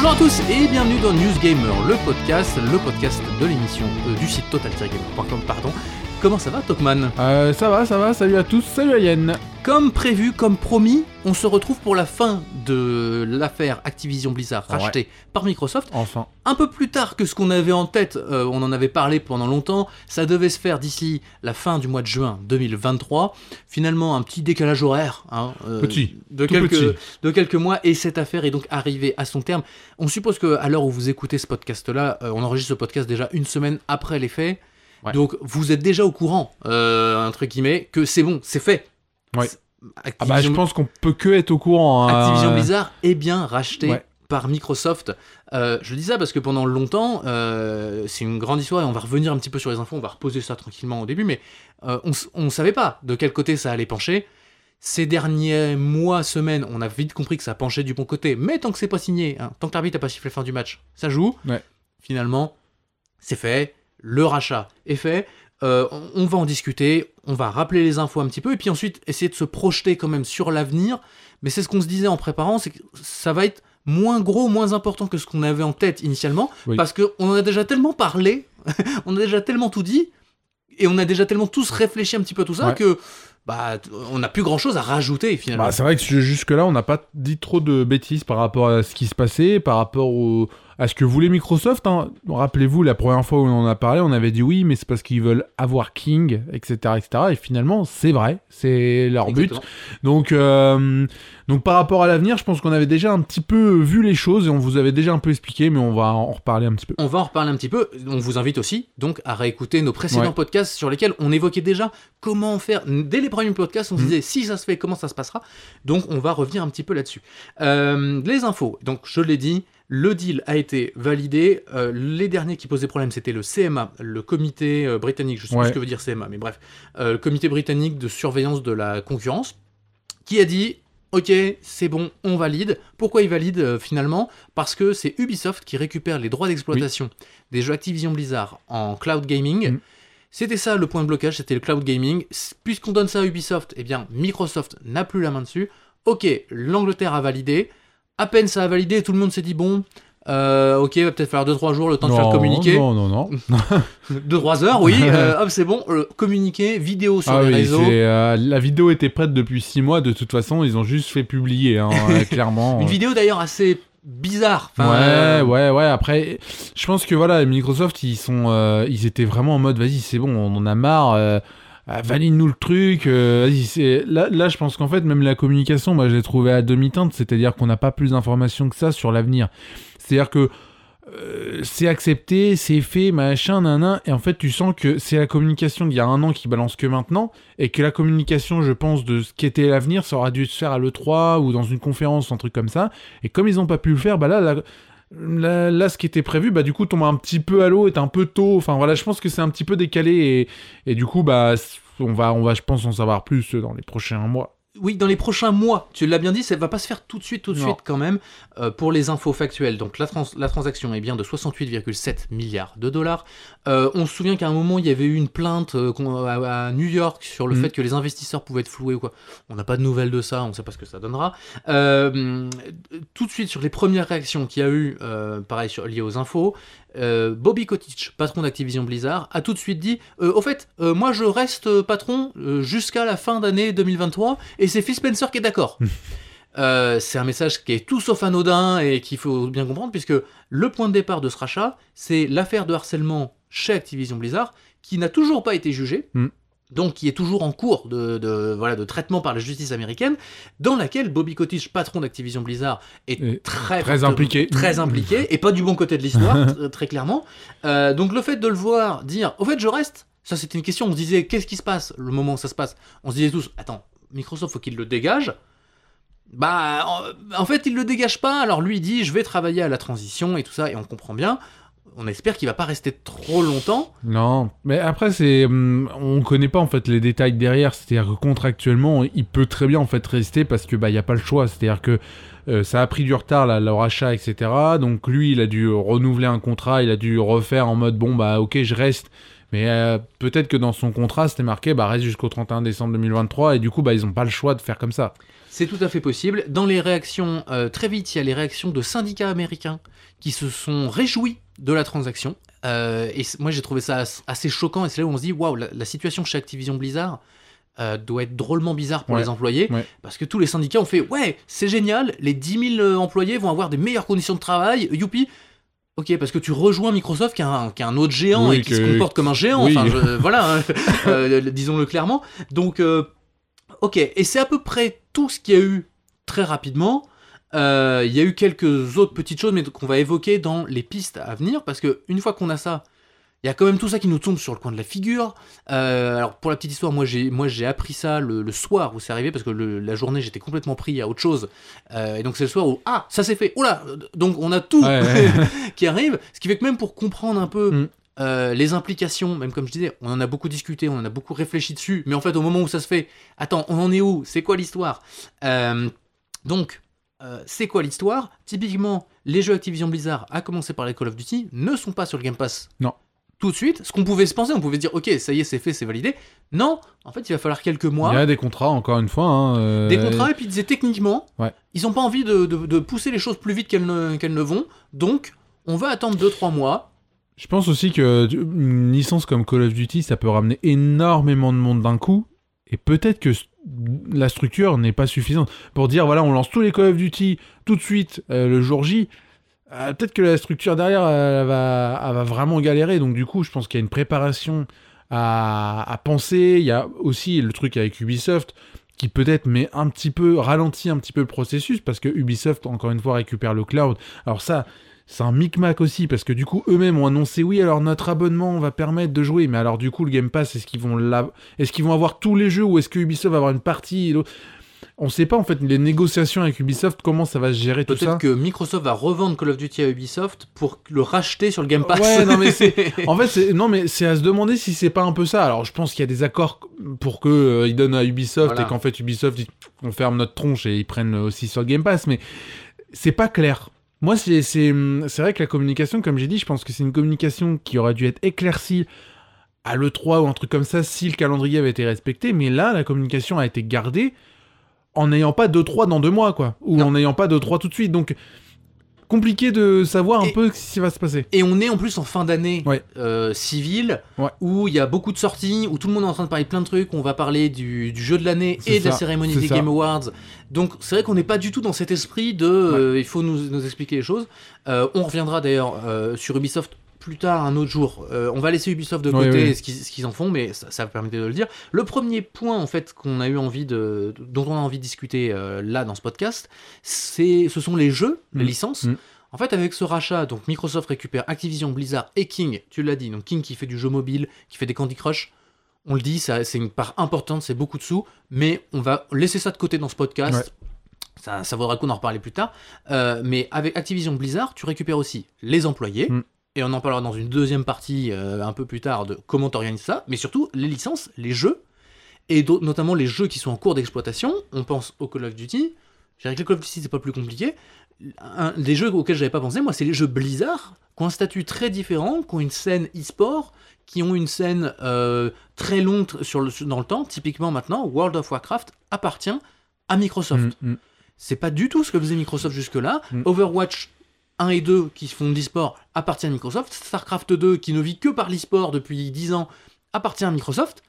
Bonjour à tous et bienvenue dans News Gamer, le podcast, le podcast de l'émission euh, du site total-gamer.com, pardon. Comment ça va, Tokman? Euh, ça va, ça va, salut à tous, salut à Yen. Comme prévu, comme promis, on se retrouve pour la fin de l'affaire Activision Blizzard Ouais. rachetée par Microsoft. Enfin. Un peu plus tard que ce qu'on avait en tête, euh, on en avait parlé pendant longtemps, ça devait se faire d'ici la fin du mois de juin 2023. Finalement, un petit décalage horaire hein, euh, Petit, de, tout quelques, petit. de quelques mois, et cette affaire est donc arrivée à son terme. On suppose que à l'heure où vous écoutez ce podcast-là, euh, on enregistre ce podcast déjà une semaine après les faits. Ouais. Donc vous êtes déjà au courant, entre guillemets, que c'est bon, c'est fait. Ah bah, je pense qu'on peut que être au courant. hein. Activision Blizzard est bien racheté Ouais. par Microsoft. Euh, je dis ça parce que pendant longtemps, euh, c'est une grande histoire et on va revenir un petit peu sur les infos, on va reposer ça tranquillement au début, mais euh, on, on savait pas de quel côté ça allait pencher. Ces derniers mois, semaines, on a vite compris que ça penchait du bon côté, mais tant que c'est pas signé, hein, tant que l'arbitre n'a pas sifflé fin du match, ça joue. Ouais. Finalement, c'est fait, le rachat est fait. Euh, on- va en discuter, on va rappeler les infos un petit peu, et puis ensuite essayer de se projeter quand même sur l'avenir. Mais c'est ce qu'on se disait en préparant, c'est que ça va être moins gros, moins important que ce qu'on avait en tête initialement, Oui. parce qu'on en a déjà tellement parlé, on a déjà tellement tout dit, et on a déjà tellement tous réfléchi un petit peu à tout ça Ouais. que bah on n'a plus grand chose à rajouter finalement. Bah, c'est vrai que jusque-là, on n'a pas dit trop de bêtises par rapport à ce qui se passait, par rapport au- à ce que voulait Microsoft. hein. Rappelez-vous, la première fois où on en a parlé, on avait dit oui, mais c'est parce qu'ils veulent avoir King, etc., etc. Et finalement, c'est vrai, c'est leur but. Donc, euh, donc par rapport à l'avenir, je pense qu'on avait déjà un petit peu vu les choses et on vous avait déjà un peu expliqué, mais on va en reparler un petit peu. On va en reparler un petit peu. On vous invite aussi donc à réécouter nos précédents Ouais. podcasts sur lesquels on évoquait déjà comment faire. Dès les premiers podcasts, on se Mhm. disait si ça se fait, comment ça se passera. Donc on va revenir un petit peu là-dessus. Euh, les infos. Donc je l'ai dit. Le deal a été validé. Euh, les derniers qui posaient problème, c'était le CMA, le comité euh, britannique, je sais Ouais. plus ce que veut dire CMA, mais bref, euh, le comité britannique de surveillance de la concurrence, qui a dit Ok, c'est bon, on valide. Pourquoi il valide euh, finalement? Parce que c'est Ubisoft qui récupère les droits d'exploitation des jeux Activision Blizzard en cloud gaming. Mm. C'était ça le point de blocage, c'était le cloud gaming. Puisqu'on donne ça à Ubisoft, eh bien Microsoft n'a plus la main dessus. Ok, l'Angleterre a validé. À peine ça a validé, tout le monde s'est dit bon, euh, ok, va peut-être falloir 2-3 jours le temps de faire le communiqué. Non, non, non. 2-3 heures, oui. euh, hop, c'est bon, le communiqué, vidéo sur Ah les oui, réseaux. euh, la vidéo était prête depuis 6 mois, de toute façon, ils ont juste fait publier, hein, clairement. Une vidéo d'ailleurs assez bizarre. Enfin, ouais, euh, ouais, ouais. Après, je pense que voilà, Microsoft, ils sont, euh, ils étaient vraiment en mode, vas-y, c'est bon, on en a marre. euh, euh, Valide-nous le truc. euh, là, là, je pense qu'en fait, même la communication, moi, je l'ai trouvée à demi-teinte. C'est-à-dire qu'on n'a pas plus d'informations que ça sur l'avenir. C'est-à-dire que euh, c'est accepté, c'est fait, machin, nanan. Et en fait, tu sens que c'est la communication d'il y a un an qui balance que maintenant. Et que la communication, je pense, de ce qu'était l'avenir, ça aura dû se faire à l'E3 ou dans une conférence, un truc comme ça. Et comme ils n'ont pas pu le faire, bah là, la- Là, là, ce qui était prévu, bah du coup, tombe un petit peu à l'eau, est un peu tôt. Enfin voilà, je pense que c'est un petit peu décalé et, et du coup, bah on va, on va, je pense, en savoir plus dans les prochains mois. Oui, dans les prochains mois, tu l'as bien dit, ça va pas se faire tout de suite, tout de Non. suite quand même. Euh, pour les infos factuelles, donc la, trans- la transaction est bien de 68,7 milliards de dollars. Euh, on se souvient qu'à un moment, il y avait eu une plainte euh, à, New York sur le Mhm. fait que les investisseurs pouvaient être floués ou quoi. On n'a pas de nouvelles de ça, on ne sait pas ce que ça donnera. Euh, tout de suite, sur les premières réactions qu'il y a eu, euh, pareil, sur, liées aux infos, Bobby Kotick, patron d'Activision Blizzard, a tout de suite dit Au fait, moi je reste patron jusqu'à la fin d'année 2023 et c'est Phil Spencer qui est d'accord. Euh, c'est un message qui est tout sauf anodin et qu'il faut bien comprendre puisque le point de départ de ce rachat, c'est l'affaire de harcèlement chez Activision Blizzard qui n'a toujours pas été jugée. Mm. Donc, qui est toujours en cours de, de- voilà, de traitement par la justice américaine, dans laquelle Bobby Kotick, patron d'Activision Blizzard, est Et très, impliqué. très impliqué, et pas du bon côté de l'histoire, tr- très clairement. Euh, donc le fait de le voir dire, au fait, je reste, ça c'était une question, on se disait, qu'est-ce qui se passe? Le moment où ça se passe On se disait tous, attends, Microsoft, faut qu'il le dégage. Bah, en, en fait, il le dégage pas, alors lui il dit, je vais travailler à la transition et tout ça, et on comprend bien. On espère qu'il va pas rester trop longtemps. Non, mais après c'est, hum, on connaît pas en fait les détails derrière. C'est-à-dire que contractuellement, il peut très bien en fait rester parce que bah il y a pas le choix. C'est-à-dire que euh, ça a pris du retard là, leur achat, etc. Donc lui, il a dû renouveler un contrat, il a dû refaire en mode bon bah ok, je reste, Mais euh, peut-être que dans son contrat, c'était marqué, bah, reste jusqu'au 31 décembre 2023, et du coup, bah, ils n'ont pas le choix de faire comme ça. C'est tout à fait possible. Dans les réactions, euh, très vite, il y a les réactions de syndicats américains qui se sont réjouis de la transaction. Euh, et moi, j'ai trouvé ça assez choquant. Et c'est là où on se dit, waouh, la, la, situation chez Activision Blizzard euh, doit être drôlement bizarre pour Ouais. les employés. Ouais. Parce que tous les syndicats ont fait, ouais, c'est génial, les 10 000 employés vont avoir des meilleures conditions de travail. Youpi. Ok, parce que tu rejoins Microsoft, qui est un, qui est un autre géant Oui, et qui que- se comporte comme un géant. Oui. Enfin, je- voilà, hein, euh, disons-le clairement. Donc, euh, ok, et c'est à peu près tout ce qu'il y a eu très rapidement. Euh, Il y a eu quelques autres petites choses, mais qu'on va évoquer dans les pistes à venir, parce que une fois qu'on a ça, il y a quand même tout ça qui nous tombe sur le coin de la figure. Euh, alors pour la petite histoire, moi j'ai moi j'ai appris ça le, le soir où c'est arrivé parce que le- la journée j'étais complètement pris à autre chose. Euh, et donc c'est le soir où ah ça s'est fait. Oula donc on a tout Ouais, ouais. qui arrive, ce qui fait que même pour comprendre un peu Mm. euh, les implications, même comme je disais, on en a beaucoup discuté, on en a beaucoup réfléchi dessus, mais en fait au moment où ça se fait, attends, on en est où? C'est quoi l'histoire? Donc, euh, c'est quoi l'histoire? Typiquement, les jeux Activision Blizzard, à commencer par les Call of Duty, ne sont pas sur le Game Pass. Non. Tout de suite, ce qu'on pouvait se penser, on pouvait se dire, ok, ça y est, c'est fait, c'est validé. Non, en fait, il va falloir quelques mois. Il y a des contrats, encore une fois. hein, euh, Des contrats, et puis ils disaient techniquement, Ouais. ils n'ont pas envie de, de- de pousser les choses plus vite qu'elles ne, qu'elles ne vont, donc on va attendre 2-3 mois. Je pense aussi que une licence comme Call of Duty, ça peut ramener énormément de monde d'un coup. Et peut-être que la structure n'est pas suffisante. Pour dire, voilà, on lance tous les Call of Duty tout de suite euh, le jour J. euh, peut-être que la structure derrière, elle va, va vraiment galérer. Donc, du coup, je pense qu'il y a une préparation à, à penser. Il y a aussi le truc avec Ubisoft qui peut-être met un petit peu, ralentit un petit peu le processus parce que Ubisoft, encore une fois, récupère le cloud. Alors ça, c'est un micmac aussi parce que du coup, eux-mêmes ont annoncé oui, alors notre abonnement va permettre de jouer. Mais alors du coup, le Game Pass, est-ce qu'ils vont, la... est-ce qu'ils vont avoir tous les jeux ou est-ce que Ubisoft va avoir une partie et On sait pas en fait les négociations avec Ubisoft, comment ça va se gérer tout ça? Peut-être que Microsoft va revendre Call of Duty à Ubisoft pour le racheter sur le Game Pass. Ouais, non, mais c'est- En fait, c'est... non, mais c'est à se demander si c'est pas un peu ça. Alors, je pense qu'il y a des accords pour que euh, ils donnent à Ubisoft Voilà. et qu'en fait Ubisoft, on ferme notre tronche et ils prennent aussi sur le Game Pass. Mais c'est pas clair. Moi, c'est, c'est, c'est vrai que la communication, comme j'ai dit, je pense que c'est une communication qui aurait dû être éclaircie à l'E3 ou un truc comme ça si le calendrier avait été respecté. Mais là, la communication a été gardée en n'ayant pas d'E3 dans deux mois, quoi. Ou Non. en n'ayant pas d'E3 tout de suite. Donc, compliqué de savoir un peu ce qui va se passer. Et on est en plus en fin d'année Ouais. euh, civile, Ouais. où il y a beaucoup de sorties, où tout le monde est en train de parler de plein de trucs. On va parler du, du jeu de l'année et de la cérémonie des ça. Game Awards. Donc c'est vrai qu'on n'est pas du tout dans cet esprit de euh, il faut nous, nous expliquer les choses. Euh, on reviendra d'ailleurs sur Ubisoft plus tard, un autre jour. Euh, on va laisser Ubisoft de côté, oui. ce qu'ils en font, mais ça, ça permet de le dire. Le premier point en fait qu'on a eu envie de, dont on a envie de discuter euh, là dans ce podcast, c'est ce sont les jeux, les Mm. licences. Mm. En fait, avec ce rachat, donc Microsoft récupère Activision, Blizzard et King, tu l'as dit, donc King qui fait du jeu mobile, qui fait des Candy Crush. On le dit, c'est une part importante, c'est beaucoup de sous, mais on va laisser ça de côté dans ce podcast. Ça, ça vaudra coup d'en reparler plus tard. Euh, mais avec Activision Blizzard, tu récupères aussi les employés, Mm. Et on en parlera dans une deuxième partie euh, un peu plus tard de comment t'organises ça, mais surtout les licences, les jeux, et notamment les jeux qui sont en cours d'exploitation. On pense au Call of Duty. Dirais que le Call of Duty, c'est pas plus compliqué. Un des jeux auxquels j'avais pas pensé, moi, c'est les jeux Blizzard, qui ont un statut très différent, qui ont une scène e-sport, qui ont une scène euh, très longue sur le, dans le temps. Typiquement maintenant, World of Warcraft appartient à Microsoft. Mm, mm. C'est pas du tout ce que faisait Microsoft jusque-là. Mm. Overwatch 1 et 2 qui font de l'e-sport appartient à Microsoft. StarCraft 2 qui ne vit que par l'e-sport depuis 10 ans appartient à Microsoft.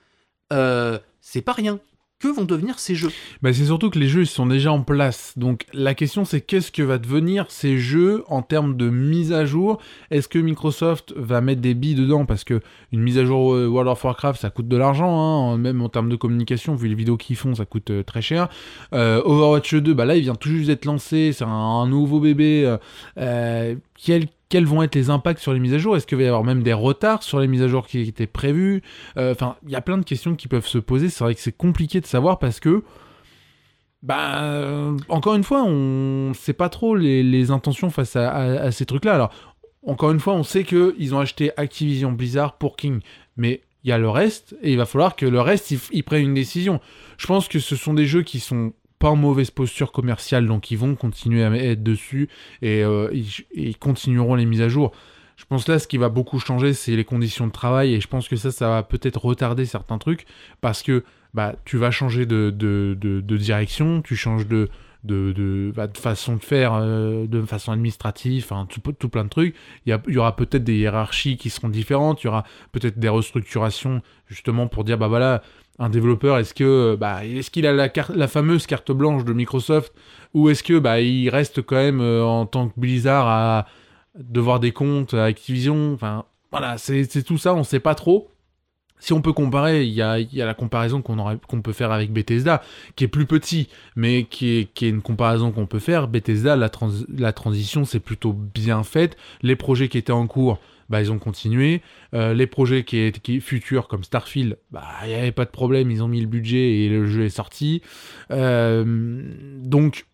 Euh, c'est pas rien. Que vont devenir ces jeux Bah, c'est surtout que les jeux sont déjà en place. Donc la question c'est qu'est-ce que va devenir ces jeux en termes de mise à jour? Est-ce que Microsoft va mettre des billes dedans? Parce que une mise à jour euh, World of Warcraft ça coûte de l'argent, hein, même en termes de communication, vu les vidéos qu'ils font, ça coûte euh, très cher. Euh, Overwatch 2, bah là il vient tout juste d'être lancé, c'est un, nouveau bébé. Quels vont être les impacts sur les mises à jour? Est-ce qu'il va y avoir même des retards sur les mises à jour qui étaient prévues? Euh, Enfin, il y a plein de questions qui peuvent se poser. C'est vrai que c'est compliqué de savoir parce que, bah, euh, encore une fois, on sait pas trop les, intentions face à, ces trucs-là. Alors, encore une fois, on sait que ils ont acheté Activision Blizzard pour King, mais il y a le reste et il va falloir que le reste ils, ils prennent une décision. Je pense que ce sont des jeux qui sont pas en mauvaise posture commerciale, donc ils vont continuer à être dessus et euh, ils, continueront les mises à jour. Je pense là, ce qui va beaucoup changer, c'est les conditions de travail, et je pense que ça, ça va peut-être retarder certains trucs, parce que bah, tu vas changer de, de, direction, tu changes de, de, bah, façon de faire, euh, de façon administrative, enfin, tout, tout plein de trucs. Il y, il y aura peut-être des hiérarchies qui seront différentes, il y aura peut-être des restructurations, justement, pour dire, bah voilà, un développeur, est-ce que bah, est-ce qu'il a la, carte, la fameuse carte blanche de Microsoft, ou est-ce que bah, il reste quand même euh, en tant que Blizzard à devoir des comptes à Activision Enfin, voilà, c'est tout ça, on sait pas trop. Si on peut comparer, il y a, la comparaison qu'on qu'on peut faire avec Bethesda, qui est plus petit, mais qui est, qui est une comparaison qu'on peut faire. Bethesda, la, trans- la transition s'est plutôt bien faite. Les projets qui étaient en cours, bah, ils ont continué. Euh, les projets qui étaient qui, futurs, comme Starfield, bah, il n'y avait pas de problème, ils ont mis le budget et le jeu est sorti. Euh, donc,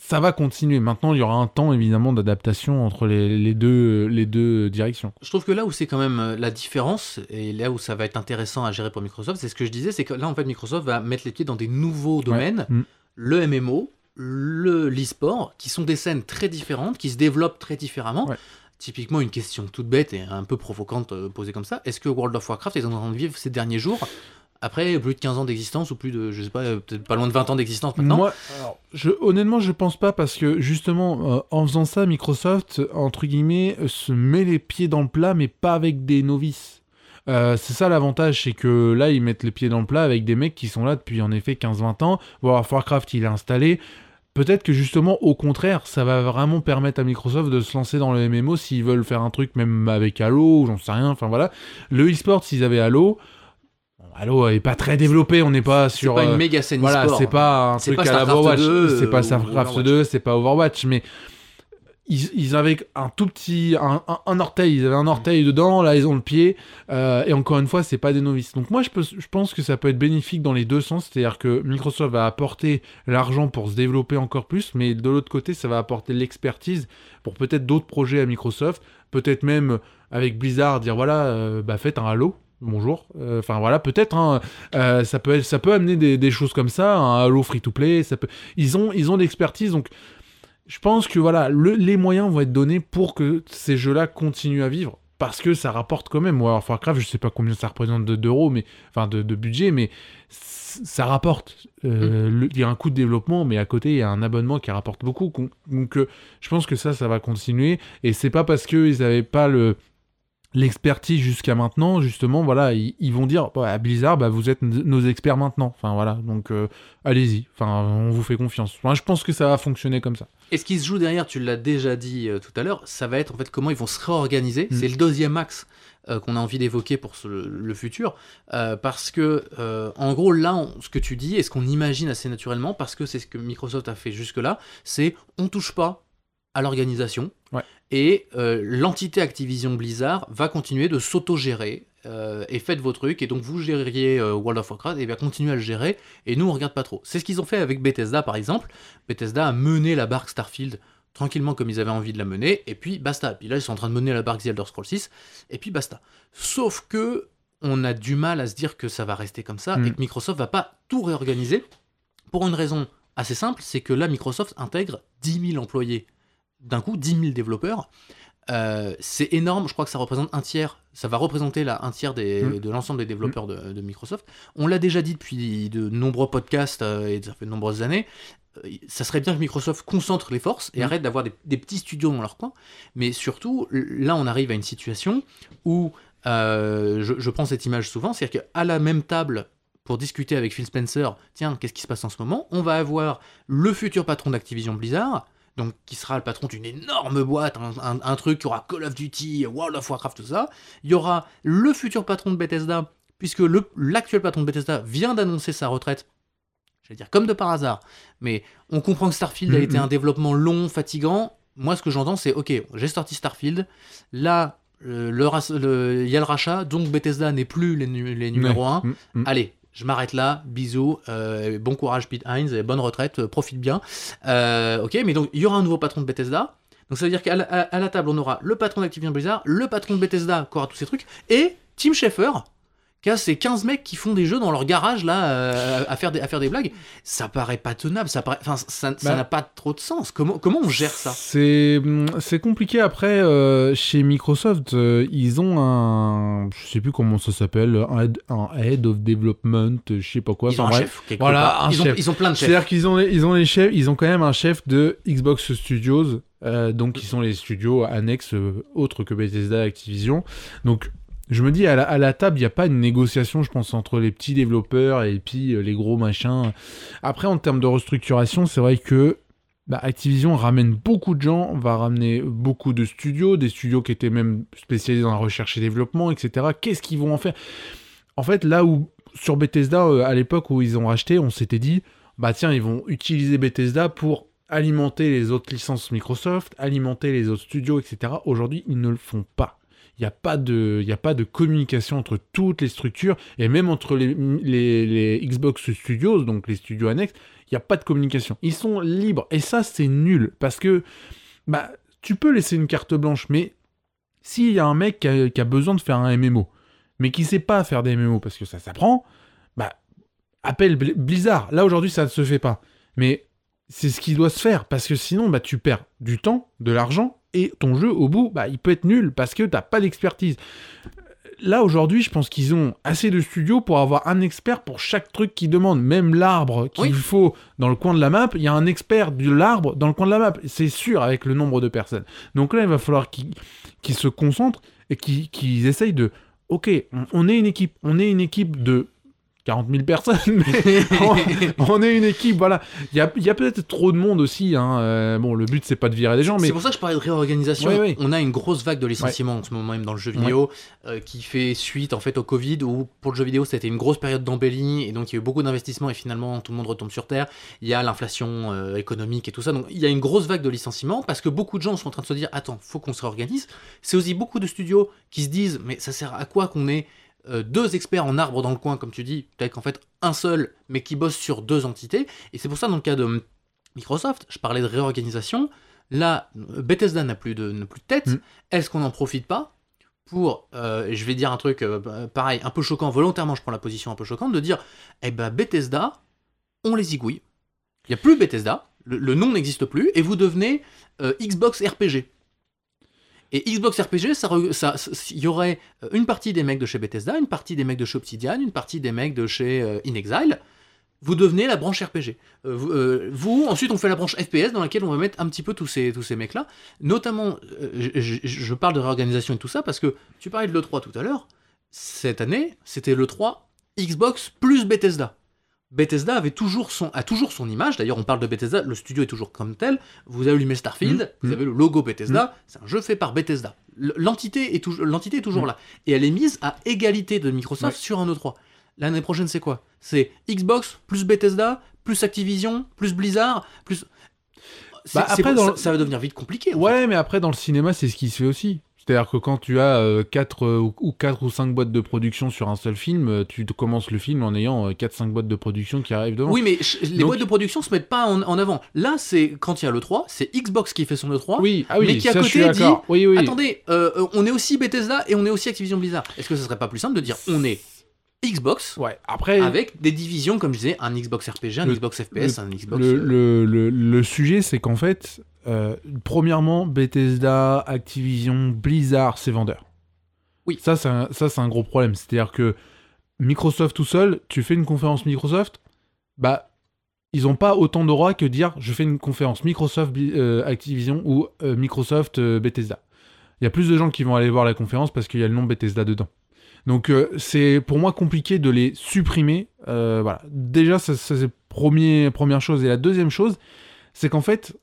ça va continuer. Maintenant, il y aura un temps, évidemment, d'adaptation entre les, les deux, les deux directions. Je trouve que là où c'est quand même euh, la différence, et là où ça va être intéressant à gérer pour Microsoft, c'est ce que je disais, c'est que là, en fait, Microsoft va mettre les pieds dans des nouveaux domaines, Mm. le MMO, le l'e-sport, qui sont des scènes très différentes, qui se développent très différemment. Ouais. Typiquement, une question toute bête et un peu provocante euh, posée comme ça, est-ce que World of Warcraft est en train de vivre ces derniers jours après plus de 15 ans d'existence ou plus de, je sais pas, euh, peut-être pas loin de 20 ans d'existence maintenant Moi, je, honnêtement, je pense pas parce que justement, euh, en faisant ça, Microsoft, entre guillemets, se met les pieds dans le plat, mais pas avec des novices. C'est ça l'avantage, c'est que là, ils mettent les pieds dans le plat avec des mecs qui sont là depuis en effet 15-20 ans. World of Warcraft, il est installé. Peut-être que justement, au contraire, ça va vraiment permettre à Microsoft de se lancer dans le MMO s'ils veulent faire un truc même avec Halo, j'en sais rien. Enfin voilà. Le e-sport, s'ils avaient Halo, Halo est pas très développé, on n'est pas C'est sur. pas euh, une méga scène voilà, c'est pas un C'est truc pas à la StarCraft Overwatch, 2, c'est pas euh, StarCraft Overwatch. 2, c'est pas Overwatch, mais ils, avaient un tout petit, un, un- orteil, ils avaient un orteil dedans, là ils ont le pied, euh, et encore une fois, c'est pas des novices. Donc moi, je, pense que ça peut être bénéfique dans les deux sens, c'est-à-dire que Microsoft va apporter l'argent pour se développer encore plus, mais de l'autre côté, ça va apporter l'expertise pour peut-être d'autres projets à Microsoft, peut-être même avec Blizzard, dire voilà, euh, bah faites un Halo. Bonjour. Euh, Enfin voilà, peut-être hein, ça peut ça peut amener des, des choses comme ça, un Halo free to play. Ça peut. Ils ont ils ont l'expertise donc. Je pense que voilà, le- les moyens vont être donnés pour que ces jeux-là continuent à vivre. Parce que ça rapporte quand même. War of Warcraft, je sais pas combien ça représente de- d'euros, mais enfin de, de budget, mais ça rapporte. Euh, le- Il y a un coût de développement, mais à côté, il y a un abonnement qui rapporte beaucoup. Donc, euh, je pense que ça, ça va continuer. Et c'est pas parce qu'ils n'avaient pas le l'expertise jusqu'à maintenant, justement, voilà, ils, ils vont dire bah, à Blizzard, bah, vous êtes nos experts maintenant. Enfin voilà, donc euh, allez-y. Enfin, on vous fait confiance. Enfin, je pense que ça va fonctionner comme ça. Et ce qui se joue derrière, tu l'as déjà dit euh, tout à l'heure, ça va être en fait comment ils vont se réorganiser. Mm. C'est le deuxième axe euh, qu'on a envie d'évoquer pour ce- le futur, parce que en gros là, on- ce que tu dis et ce qu'on imagine assez naturellement, parce que c'est ce que Microsoft a fait jusque-là, c'est on touche pas à l'organisation Ouais. Et euh, l'entité Activision Blizzard va continuer de s'auto-gérer. euh, et faites vos trucs, et donc vous gériez euh, World of Warcraft, et bien continuez à le gérer, et nous on regarde pas trop. C'est ce qu'ils ont fait avec Bethesda par exemple. Bethesda a mené la barque Starfield tranquillement comme ils avaient envie de la mener, et puis basta. Puis là, ils sont en train de mener la barque The Elder Scrolls 6, et puis basta. Sauf que on a du mal à se dire que ça va rester comme ça, Mm. et que Microsoft va pas tout réorganiser, pour une raison assez simple, c'est que là, Microsoft intègre 10 000 employés d'un coup, 10 000 développeurs. Euh, c'est énorme, je crois que ça représente un tiers, ça va représenter là un tiers des- Mm. de l'ensemble des développeurs de, de Microsoft. On l'a déjà dit depuis de nombreux podcasts euh, et ça fait de nombreuses années, euh, ça serait bien que Microsoft concentre les forces et Mm. arrête d'avoir des, des petits studios dans leur coin. Mais surtout, là, on arrive à une situation où je, je prends cette image souvent, c'est-à-dire qu'à la même table, pour discuter avec Phil Spencer, tiens, qu'est-ce qui se passe en ce moment? On va avoir le futur patron d'Activision Blizzard, donc qui sera le patron d'une énorme boîte, un, un- un truc qui aura Call of Duty, World of Warcraft, tout ça. Il y aura le futur patron de Bethesda, puisque le- l'actuel patron de Bethesda vient d'annoncer sa retraite. Je vais dire comme de par hasard, mais on comprend que Starfield a Mhm. été un développement long, fatigant. Moi, ce que j'entends, c'est ok, j'ai sorti Starfield. Là, euh, le ras- le- il y a le rachat, donc Bethesda n'est plus les, nu- les numéros 1. Mm, mm. Allez, je m'arrête là, bisous, euh, bon courage Pete Hines, et bonne retraite, euh, profite bien. Euh, ok, mais donc il y aura un nouveau patron de Bethesda. Donc ça veut dire qu'à la, table, on aura le patron d'Activision Blizzard, le patron de Bethesda qui aura tous ces trucs, et Tim Schafer, qu'à ces 15 mecs qui font des jeux dans leur garage là euh, à, faire des, à faire des blagues. Ça paraît pas tenable, ça paraît, Bah. n'a pas trop de sens. Comment, comment on gère ça? C'est c'est compliqué après euh, chez Microsoft euh, ils ont un je sais plus comment ça s'appelle un head, un head of development je sais pas quoi Ils ont un bref. chef. quelque Voilà, part. un ils, ont, ils ont plein de chefs. C'est-à-dire qu'ils ont ils ont les chefs ils ont quand même un chef de Xbox Studios donc qui sont les studios annexes autres que Bethesda Activision donc je me dis, à la, table, il n'y a pas une négociation, je pense, entre les petits développeurs et puis euh, les gros machins. Après, en termes de restructuration, c'est vrai que bah, Activision ramène beaucoup de gens, va ramener beaucoup de studios, des studios qui étaient même spécialisés dans la recherche et développement, etc. Qu'est-ce qu'ils vont en faire? En fait, là où, sur Bethesda, euh, à l'époque où ils ont racheté, on s'était dit, bah tiens, ils vont utiliser Bethesda pour alimenter les autres licences Microsoft, alimenter les autres studios, etc. Aujourd'hui, ils ne le font pas. Il n'y a, pas de- a pas de communication entre toutes les structures, et même entre les, les- Xbox Studios, donc les studios annexes, il n'y a pas de communication. Ils sont libres, et ça, c'est nul, parce que bah, tu peux laisser une carte blanche, mais s'il y a un mec qui a, besoin de faire un MMO, mais qui sait pas faire des MMO parce que ça s'apprend, bah, appelle Bl- Blizzard. Là, aujourd'hui, ça ne se fait pas. Mais c'est ce qui doit se faire, parce que sinon, bah, tu perds du temps, de l'argent, et ton jeu, au bout, bah, il peut être nul, parce que t'as pas d'expertise. Là, aujourd'hui, je pense qu'ils ont assez de studios pour avoir un expert pour chaque truc qu'ils demandent. Même l'arbre qu'il Oui. faut dans le coin de la map, il y a un expert de l'arbre dans le coin de la map. C'est sûr, avec le nombre de personnes. Donc là, il va falloir qu'ils se concentrent et qu'ils essayent de... Ok, on, on est une équipe. On est une équipe de 40 000 personnes, mais on, on est une équipe, voilà. Il y a, il y a peut-être trop de monde aussi. Hein. euh, bon, le but, c'est pas de virer des gens, mais C'est pour ça que je parlais de réorganisation. Ouais, ouais. On a une grosse vague de licenciements en ce moment même dans le jeu vidéo euh, qui fait suite en fait au Covid où pour le jeu vidéo c'était une grosse période d'embellie et donc il y a eu beaucoup d'investissements et finalement tout le monde retombe sur terre. Il y a l'inflation euh, économique et tout ça. Donc il y a une grosse vague de licenciements parce que beaucoup de gens sont en train de se dire attends, faut qu'on se réorganise. C'est aussi beaucoup de studios qui se disent mais ça sert à quoi qu'on ait euh, deux experts en arbre dans le coin, comme tu dis, peut-être qu'en fait un seul, mais qui bosse sur deux entités. Et c'est pour ça, dans le cas de Microsoft, je parlais de réorganisation. Là, Bethesda n'a plus de, plus de tête. Mm. Est-ce qu'on n'en profite pas pour, euh, je vais dire un truc euh, pareil, un peu choquant, volontairement je prends la position un peu choquante, de dire, eh ben Bethesda, on les zigouille. Il n'y a plus Bethesda, le, le nom n'existe plus, et vous devenez Xbox RPG. Et Xbox RPG, ça, il y aurait euh, une partie des mecs de chez Bethesda, une partie des mecs de chez Obsidian, une partie des mecs de chez euh, InXile. Vous devenez la branche RPG. Euh, vous, ensuite, on fait la branche FPS dans laquelle on va mettre un petit peu tous ces, tous ces mecs-là. Notamment, je- je parle de réorganisation et tout ça parce que tu parlais de l'E3 tout à l'heure. Cette année, c'était l'E3 Xbox plus Bethesda. Bethesda avait toujours son, a toujours son image. D'ailleurs, on parle de Bethesda, le studio est toujours comme tel. Vous allumez Starfield, Mhm. vous avez le logo Bethesda, c'est un jeu fait par Bethesda. L'entité est, toujours- est toujours là. Et elle est mise à égalité de Microsoft Ouais. sur un E3. L'année prochaine, c'est quoi? C'est Xbox plus Bethesda, plus Activision, plus Blizzard, plus. Bah, après, dans ça, le- ça va devenir vite compliqué. Ouais, mais après, dans le cinéma, c'est ce qui se fait aussi. C'est-à-dire que quand tu as 4 ou 4 ou 5 boîtes de production sur un seul film, euh, tu commences le film en ayant 4-5 boîtes de production qui arrivent devant. Oui, mais les Donc- boîtes de production se mettent pas en, en avant. Là, c'est quand il y a le 3, c'est Xbox qui fait son E3. oui, ah oui, mais qui à ça, côté. Oui, oui. Attendez, euh, euh, on est aussi Bethesda et on est aussi Activision Blizzard. Est-ce que ce serait pas plus simple de dire on est Xbox Ouais, après, avec des divisions, comme je disais, un Xbox RPG, un Le- Xbox FPS, un Xbox. le, le, le, sujet, c'est qu'en fait, euh, premièrement, Bethesda, Activision, Blizzard, c'est vendeur. Oui. Ça, c'est un, ça, c'est un gros problème. C'est-à-dire que Microsoft tout seul, tu fais une conférence Microsoft, bah, ils n'ont pas autant d'aura que dire je fais une conférence Microsoft euh, Activision ou euh, Microsoft Bethesda. Il y a plus de gens qui vont aller voir la conférence parce qu'il y a le nom Bethesda dedans. Donc euh, c'est pour moi compliqué de les supprimer. Euh, voilà. Déjà, ça, c'est première chose. Et la deuxième chose, c'est qu'en fait,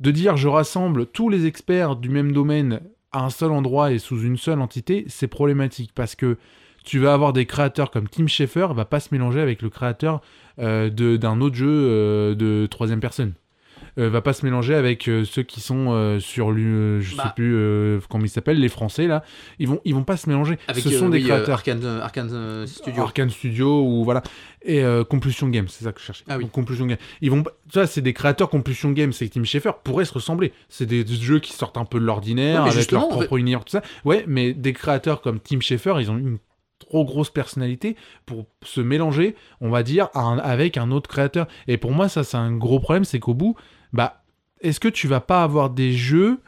de dire je rassemble tous les experts du même domaine à un seul endroit et sous une seule entité, c'est problématique parce que tu vas avoir des créateurs comme Tim Schafer, va pas se mélanger avec le créateur euh, d'un autre jeu de troisième personne. Euh, va pas se mélanger avec euh, ceux qui sont euh, sur lui, je sais Bah. plus euh, comment ils s'appellent, les Français là. Ils vont, ils vont pas se mélanger. avec Ce sont des créateurs. Arkane, Arkane, Studio. Arkane Studio ou voilà et Compulsion Games c'est ça que je cherchais Ah oui. Donc, Compulsion Games ils vont vois c'est des créateurs Compulsion Games c'est Tim Schafer pourrait se ressembler c'est des, des jeux qui sortent un peu de l'ordinaire Ouais, avec leur en propre univers tout ça ouais mais des créateurs comme Tim Schafer ils ont une trop grosse personnalité pour se mélanger, on va dire, un- avec un autre créateur. Et pour moi, ça, c'est un gros problème, c'est qu'au bout, bah, est-ce que tu vas pas avoir des jeux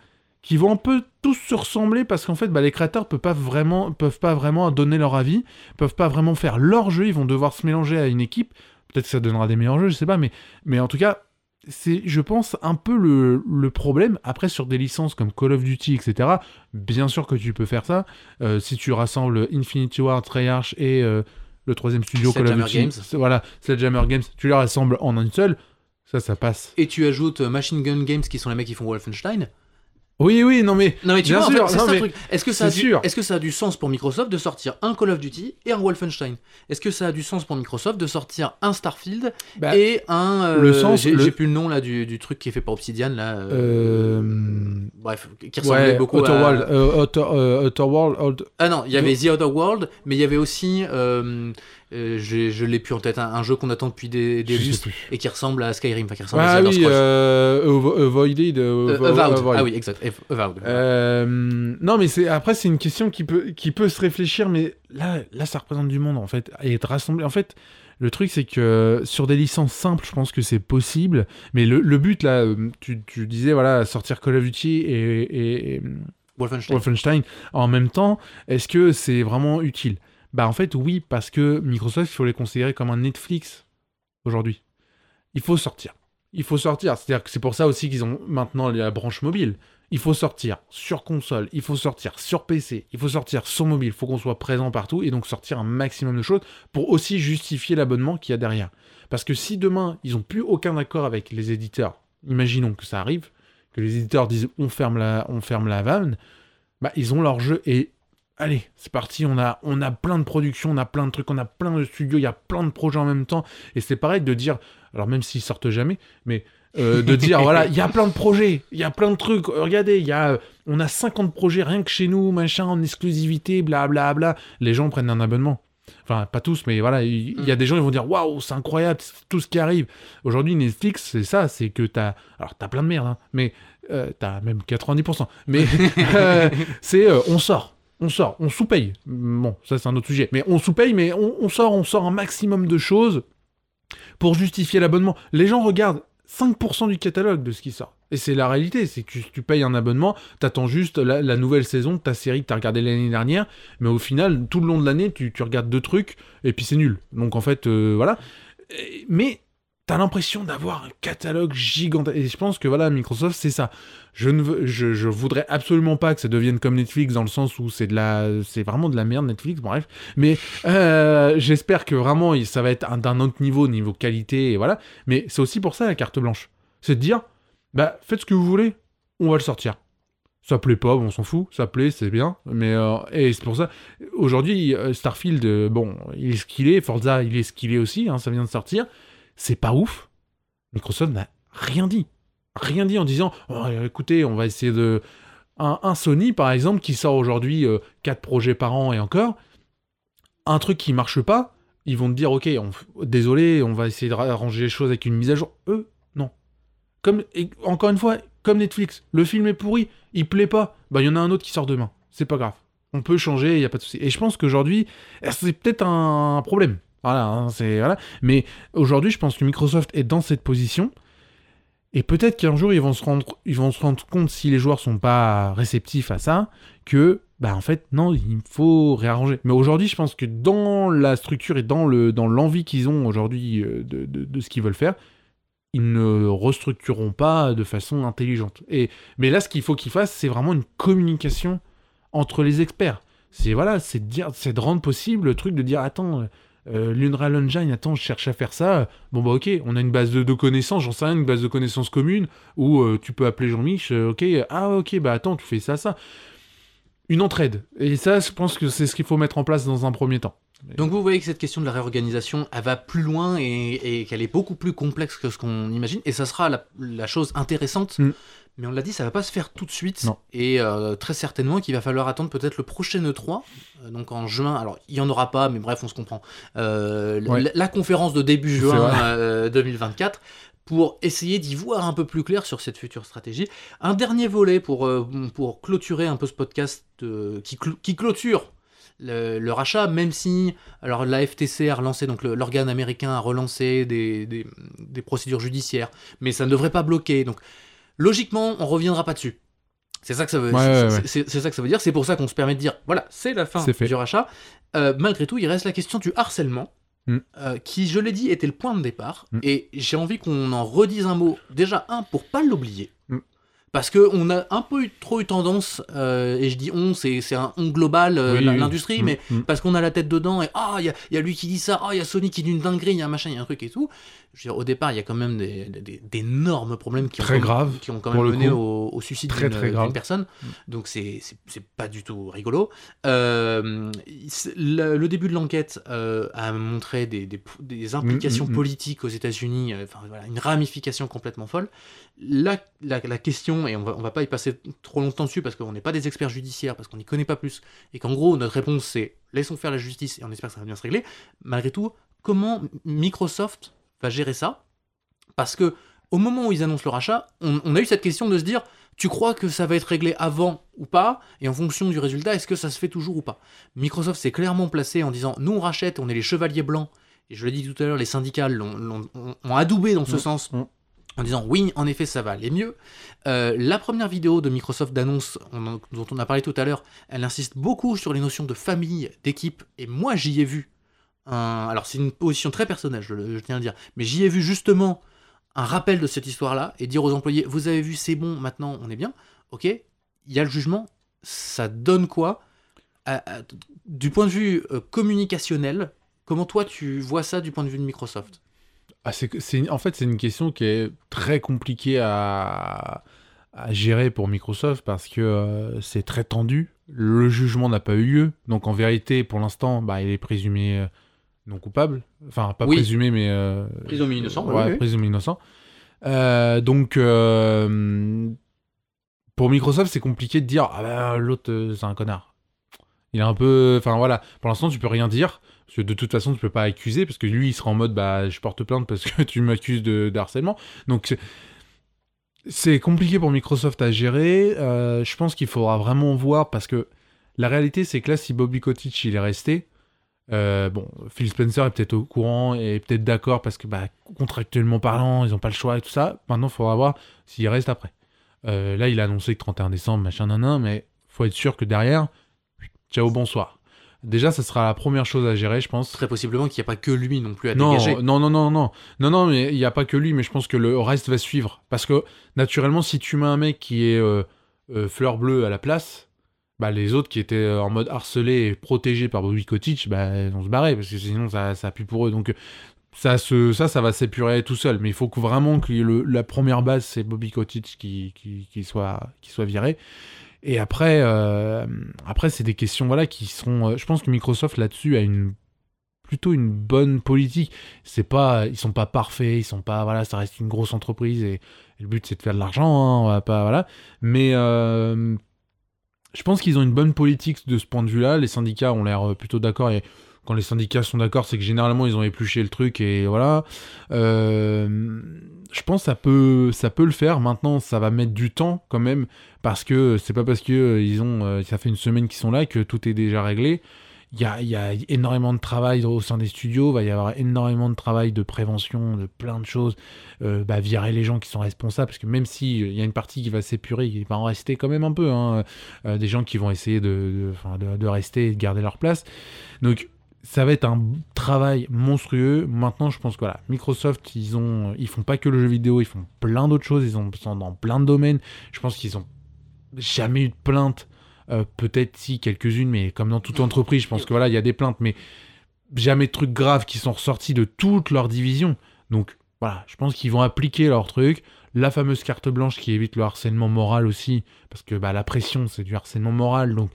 qui vont un peu tous se ressembler parce qu'en fait, bah, les créateurs peuvent pas vraiment, peuvent pas vraiment donner leur avis, peuvent pas vraiment faire leur jeu, ils vont devoir se mélanger à une équipe. Peut-être que ça donnera des meilleurs jeux, je sais pas, mais, mais en tout cas, c'est, je pense, un peu le, le problème. Après, sur des licences comme Call of Duty, etc., bien sûr que tu peux faire ça. Euh, si tu rassembles Infinity Ward, Treyarch et euh, le troisième studio Call of Duty, Games. voilà, Sledgehammer Games, tu les rassembles en une seule, ça, ça passe. Et tu ajoutes euh, Machine Gun Games, qui sont les mecs qui font Wolfenstein. Oui, oui, non mais Non mais tu Bien vois, en fait, c'est truc. Est-ce que, ça a c'est du... est-ce que ça a du sens pour Microsoft de sortir un Call of Duty et un Wolfenstein? Est-ce que ça a du sens pour Microsoft de sortir un Starfield bah, et un... euh, le sens, J'ai le- plus le nom là du, du truc qui est fait par Obsidian là. euh, euh, Bref, qui ressemblait ouais, beaucoup Outer à... World, Outer, Outer World, Old- Ah non, il y avait The Other World, mais il y avait aussi... euh, je l'ai plus en tête, un, un jeu qu'on attend depuis des, des lustres et qui ressemble à Skyrim, enfin qui ressemble à Ah Elder oui, euh, Avo- Avoided. euh, Euh, Avowed. Ah oui, exact. Avowed. Non, mais c'est après c'est une question qui peut qui peut se réfléchir, mais là là ça représente du monde en fait et être rassemblé. En fait, le truc c'est que sur des licences simples, je pense que c'est possible, mais le, le but là, tu, tu disais voilà sortir Call of Duty et, et- et Wolfenstein. Wolfenstein en même temps, est-ce que c'est vraiment utile? Bah en fait oui, parce que Microsoft, il faut les considérer comme un Netflix aujourd'hui. Il faut sortir. Il faut sortir. C'est-à-dire que c'est pour ça aussi qu'ils ont maintenant la branche mobile. Il faut sortir sur console, il faut sortir sur PC, il faut sortir sur mobile, il faut qu'on soit présent partout et donc sortir un maximum de choses pour aussi justifier l'abonnement qu'il y a derrière. Parce que si demain ils n'ont plus aucun accord avec les éditeurs, imaginons que ça arrive, que les éditeurs disent on ferme la, on ferme la vanne, bah ils ont leur jeu et allez, c'est parti, on a, on a plein de productions, on a plein de trucs, on a plein de studios, il y a plein de projets en même temps. Et c'est pareil de dire, alors même s'ils sortent jamais, mais euh, de dire voilà, il y a plein de projets, il y a plein de trucs, regardez, il y a, euh, on a 50 projets rien que chez nous, machin, en exclusivité, blablabla. Bla, bla. Les gens prennent un abonnement. Enfin, pas tous, mais voilà, il y, a des gens qui vont dire waouh, c'est incroyable, c'est tout ce qui arrive. Aujourd'hui, Netflix, c'est ça, c'est que t'as. Alors, t'as plein de merde, hein, mais euh, t'as même 90%. Mais euh, c'est on sort. On sort, on sous-paye. Bon, ça c'est un autre sujet. Mais on sous-paye, mais on, sort, on sort un maximum de choses pour justifier l'abonnement. Les gens regardent 5% du catalogue de ce qui sort. Et c'est la réalité, c'est que tu, payes un abonnement, t'attends juste la, nouvelle saison de ta série que t'as regardé l'année dernière, mais au final, tout le long de l'année, tu, regardes deux trucs, et puis c'est nul. Donc en fait, euh, voilà. Mais t'as l'impression d'avoir un catalogue gigantesque. Et je pense que voilà, Microsoft, c'est ça. Je ne veux, je, voudrais absolument pas que ça devienne comme Netflix dans le sens où c'est de la, c'est vraiment de la merde Netflix, bref. Mais euh, j'espère que vraiment ça va être un- d'un autre niveau, niveau qualité, et voilà. Mais c'est aussi pour ça la carte blanche. C'est de dire, bah faites ce que vous voulez, on va le sortir. Ça plaît pas, on s'en fout. Ça plaît, c'est bien. Mais euh, et c'est pour ça. Aujourd'hui, euh, Starfield, bon, il est ce qu'il est. Forza, il est ce qu'il est aussi. hein, ça vient de sortir. C'est pas ouf. Microsoft n'a rien dit. Rien dit en disant Oh, écoutez, on va essayer de. Un, Sony, par exemple, qui sort aujourd'hui 4 projets par an et encore, un truc qui marche pas, ils vont te dire Ok, désolé, on va essayer de arranger les choses avec une mise à jour. Eux, non. Comme, et encore une fois, comme Netflix, le film est pourri, il plaît pas, bah il y en a un autre qui sort demain. C'est pas grave. On peut changer, il y a pas de souci. Et je pense qu'aujourd'hui, c'est peut-être un problème. Voilà, hein, c'est voilà. Mais aujourd'hui, je pense que Microsoft est dans cette position. Et peut-être qu'un jour, ils vont, se rendre, ils vont se rendre compte, si les joueurs sont pas réceptifs à ça, que, bah en fait, non, il faut réarranger. Mais aujourd'hui, je pense que dans la structure et dans le dans l'envie qu'ils ont aujourd'hui euh, de, de, ce qu'ils veulent faire, ils ne restructureront pas de façon intelligente. Et, mais là, ce qu'il faut qu'ils fassent, c'est vraiment une communication entre les experts. C'est voilà, c'est dire, c'est de rendre possible le truc de dire, attends, euh, l'Unreal Engine, attends, je cherche à faire ça. Bon bah ok, on a une base de, de connaissances, j'en sais rien, une base de connaissances commune où euh, tu peux appeler Jean-Mich, euh, ok, ah ok, bah attends, tu fais ça, ça. Une entraide. Et ça, je pense que c'est ce qu'il faut mettre en place dans un premier temps. Donc vous voyez que cette question de la réorganisation, elle va plus loin et, et qu'elle est beaucoup plus complexe que ce qu'on imagine. Et ça sera la, la chose intéressante. Mm. Mais on l'a dit, ça va pas se faire tout de suite. Non. Et euh, très certainement qu'il va falloir attendre peut-être le prochain E3, euh, donc en juin. Alors il y en aura pas, mais bref, on se comprend. Euh, Ouais. la, la conférence de début juin vrai. euh, 2024 pour essayer d'y voir un peu plus clair sur cette future stratégie. Un dernier volet pour, pour clôturer un peu ce podcast qui, cl- qui clôture le, le rachat, même si alors la FTC a relancé, donc l'organe américain a relancé des, des- des procédures judiciaires, mais ça ne devrait pas bloquer. Donc logiquement, on reviendra pas dessus. C'est ça que ça veut. Ouais, c'est- ouais, ça que ça veut dire. C'est pour ça qu'on se permet de dire, voilà, c'est la fin du rachat. Euh, malgré tout, il reste la question du harcèlement. Mm. euh, qui, je l'ai dit, était le point de départ. Mm. Et j'ai envie qu'on en redise un mot. Déjà, un, pour pas l'oublier. Mm. Parce qu'on a un peu eu, trop eu tendance, euh, et je dis on, c'est un on global, Oui, la- oui. l'industrie, mais parce qu'on a la tête dedans, et ah, il y a, il y a lui qui dit ça, ah, il y a Sony qui dit une dinguerie, il y a un machin, il y a un truc et tout. Je veux dire, au départ, il y a quand même des- des- d'énormes problèmes qui ont, Très qui ont quand même mené au, au suicide d'une personne. Mm. Donc c'est pas du tout rigolo. Euh, le, le début de l'enquête euh, a montré des, implications Mm, mm, politiques aux États-Unis, euh, enfin voilà, une ramification complètement folle. La, la, la question, et on va, on va pas y passer trop longtemps dessus parce qu'on n'est pas des experts judiciaires, parce qu'on n'y connaît pas plus, et qu'en gros notre réponse c'est laissons faire la justice et on espère que ça va bien se régler. Malgré tout, comment Microsoft va gérer ça Parce que au moment où ils annoncent le rachat, on, on a eu cette question de se dire tu crois que ça va être réglé avant ou pas? Et en fonction du résultat, est-ce que ça se fait toujours ou pas? Microsoft s'est clairement placé en disant nous on rachète, on est les chevaliers blancs. Et je l'ai dit tout à l'heure, les syndicats l'ont- l'ont- ont, ont adoubé dans ce Mm, sens mm. en disant oui, en effet, ça va aller mieux. Euh, la première vidéo de Microsoft d'annonce dont on a parlé tout à l'heure, elle insiste beaucoup sur les notions de famille, d'équipe, et moi j'y ai vu Alors c'est une position très personnelle, je, tiens à le dire, mais j'y ai vu justement un rappel de cette histoire-là et dire aux employés, vous avez vu, c'est bon, maintenant on est bien, ok, il y a le jugement, ça donne quoi Du point de vue euh, communicationnel, comment toi tu vois ça du point de vue de Microsoft? Ah, en fait, c'est une question qui est très compliquée à, à gérer pour Microsoft parce que euh, c'est très tendu. Le jugement n'a pas eu lieu. Donc, en vérité, pour l'instant, bah, il est présumé euh, non coupable. Enfin, pas Oui. présumé, mais. euh, Présumé innocent, Ouais, oui, présumé innocent. Euh, donc, euh, pour Microsoft, c'est compliqué de dire Ah bah, l'autre, euh, c'est un connard. Il est un peu. Enfin, voilà. Pour l'instant, tu peux rien dire. Parce que de toute façon, tu peux pas accuser. Parce que lui, il sera en mode Bah, je porte plainte parce que tu m'accuses de, de harcèlement. Donc, c'est- c'est compliqué pour Microsoft à gérer. Euh, je pense qu'il faudra vraiment voir. Parce que la réalité, c'est que là, si Bobby Kotick, il est resté. Euh, bon, Phil Spencer est peut-être au courant et peut-être d'accord parce que bah, contractuellement parlant, ils n'ont pas le choix et tout ça. Maintenant, il faudra voir s'il reste après. Euh, là, il a annoncé que 31 décembre, machin, nan, mais faut être sûr que derrière, ciao, bonsoir. Déjà, ça sera la première chose à gérer, je pense. Très possiblement qu'il n'y a pas que lui non plus à Non, dégager. non, non, non, non, non, non, mais il n'y a pas que lui, mais je pense que le reste va suivre. Parce que naturellement, si tu mets un mec qui est euh, fleur bleue à la place, bah les autres qui étaient euh, en mode harcelés et protégés par Bobby Kotick, bah vont se barrer parce que sinon ça, ça pue pour eux. Donc ça, se, ça, ça va s'épurer tout seul. Mais il faut que vraiment que la première base c'est Bobby Kotick qui, qui, soit, qui soit viré. Et après, euh, après c'est des questions voilà qui sont. euh, je pense que Microsoft là-dessus a une plutôt une bonne politique. C'est pas, ils sont pas parfaits, ils sont pas, voilà, ça reste une grosse entreprise et, le but c'est de faire de l'argent, hein, on voilà. Mais je pense qu'ils ont une bonne politique de ce point de vue-là. Les syndicats ont l'air euh, plutôt d'accord et quand les syndicats sont d'accord, c'est que généralement ils ont épluché le truc et voilà. Euh, je pense que ça peut, ça peut le faire. Maintenant, ça va mettre du temps quand même parce que c'est pas parce que euh, ils ont, ça fait une semaine qu'ils sont là que tout est déjà réglé. Il y a, énormément de travail au sein des studios, il va y avoir énormément de travail de prévention, de plein de choses, euh, bah, virer les gens qui sont responsables, parce que même si euh, il y a une partie qui va s'épurer, il va en rester quand même un peu, hein, euh, des gens qui vont essayer de, rester et de garder leur place. Donc ça va être un travail monstrueux. Maintenant, je pense que voilà, Microsoft, ils ont, font pas que le jeu vidéo, ils font plein d'autres choses, ils ont- sont dans plein de domaines. Je pense qu'ils ont jamais eu de plainte. Euh, peut-être si quelques-unes, mais comme dans toute entreprise, je pense que voilà, il y a des plaintes, mais jamais de trucs graves qui sont ressortis de toute leur division. Donc voilà, je pense qu'ils vont appliquer leur truc. La fameuse carte blanche qui évite le harcèlement moral aussi, parce que bah, la pression, c'est du harcèlement moral, donc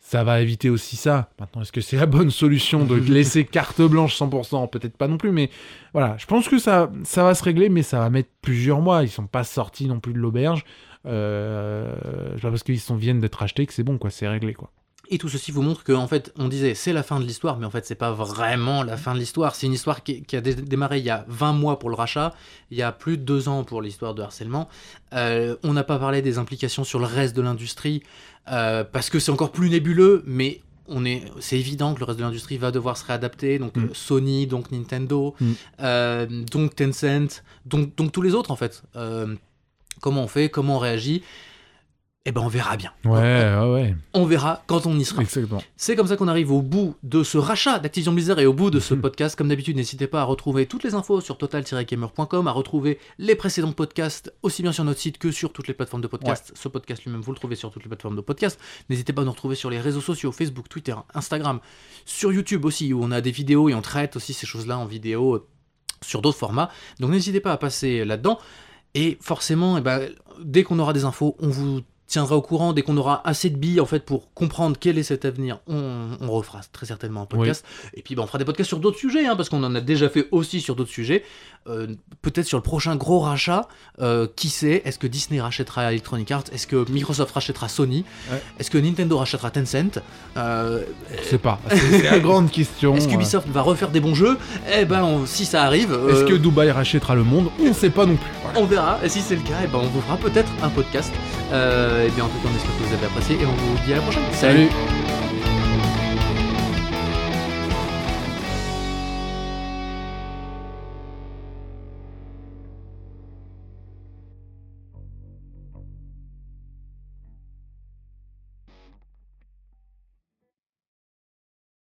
ça va éviter aussi ça. Maintenant, est-ce que c'est la bonne solution de laisser carte blanche 100% Peut-être pas non plus, mais voilà, je pense que ça, ça va se régler, mais ça va mettre plusieurs mois. Ils sont pas sortis non plus de l'auberge. Euh, parce qu'ils viennent d'être achetés que c'est bon, quoi, c'est réglé, quoi. Et tout ceci vous montre que, en fait, on disait c'est la fin de l'histoire, mais en fait, c'est pas vraiment la fin de l'histoire. C'est une histoire qui, qui a dé- démarré il y a 20 mois pour le rachat, il y a plus de 2 ans pour l'histoire de harcèlement. Euh, on n'a pas parlé des implications sur le reste de l'industrie, euh, parce que c'est encore plus nébuleux, mais on est, c'est évident que le reste de l'industrie va devoir se réadapter. Donc Mm. euh, Sony, donc Nintendo, Mm. euh, donc Tencent, donc, donc tous les autres en fait. Comment on fait, comment on réagit Eh ben on verra bien. Ouais, ouais, ouais. On verra quand on y sera. Exactement. C'est comme ça qu'on arrive au bout de ce rachat d'Activision Blizzard et au bout de ce podcast. Comme d'habitude, n'hésitez pas à retrouver toutes les infos sur total-gamer.com, à retrouver les précédents podcasts aussi bien sur notre site que sur toutes les plateformes de podcast. Ce podcast lui-même, vous le trouvez sur toutes les plateformes de podcast. N'hésitez pas à nous retrouver sur les réseaux sociaux, Facebook, Twitter, Instagram, sur YouTube aussi, où on a des vidéos et on traite aussi ces choses-là en vidéo euh, sur d'autres formats. Donc n'hésitez pas à passer là-dedans. Et forcément, eh ben, dès qu'on aura des infos, on vous tiendra au courant. Dès qu'on aura assez de billes en fait pour comprendre quel est cet avenir, on, on refera très certainement un podcast. Et puis ben, on fera des podcasts sur d'autres sujets, hein, parce qu'on en a déjà fait aussi sur d'autres sujets. Euh, Peut-être sur le prochain gros rachat, euh, qui sait? Est-ce que Disney rachètera Electronic Arts? Est-ce que Microsoft rachètera Sony? Ouais. Est-ce que Nintendo rachètera Tencent? Euh, Je sais pas. C'est c'est la grande question. Est-ce qu'Ubisoft va refaire des bons jeux? Eh ben, on- si ça arrive, Euh, Est-ce euh, que Dubaï rachètera le monde? On sait pas non plus. Voilà. on verra. Et si c'est le cas, eh ben, on vous fera peut-être un podcast. Euh, et bien, en tout cas, on espère que vous avez apprécié et on vous dit à la prochaine. Salut.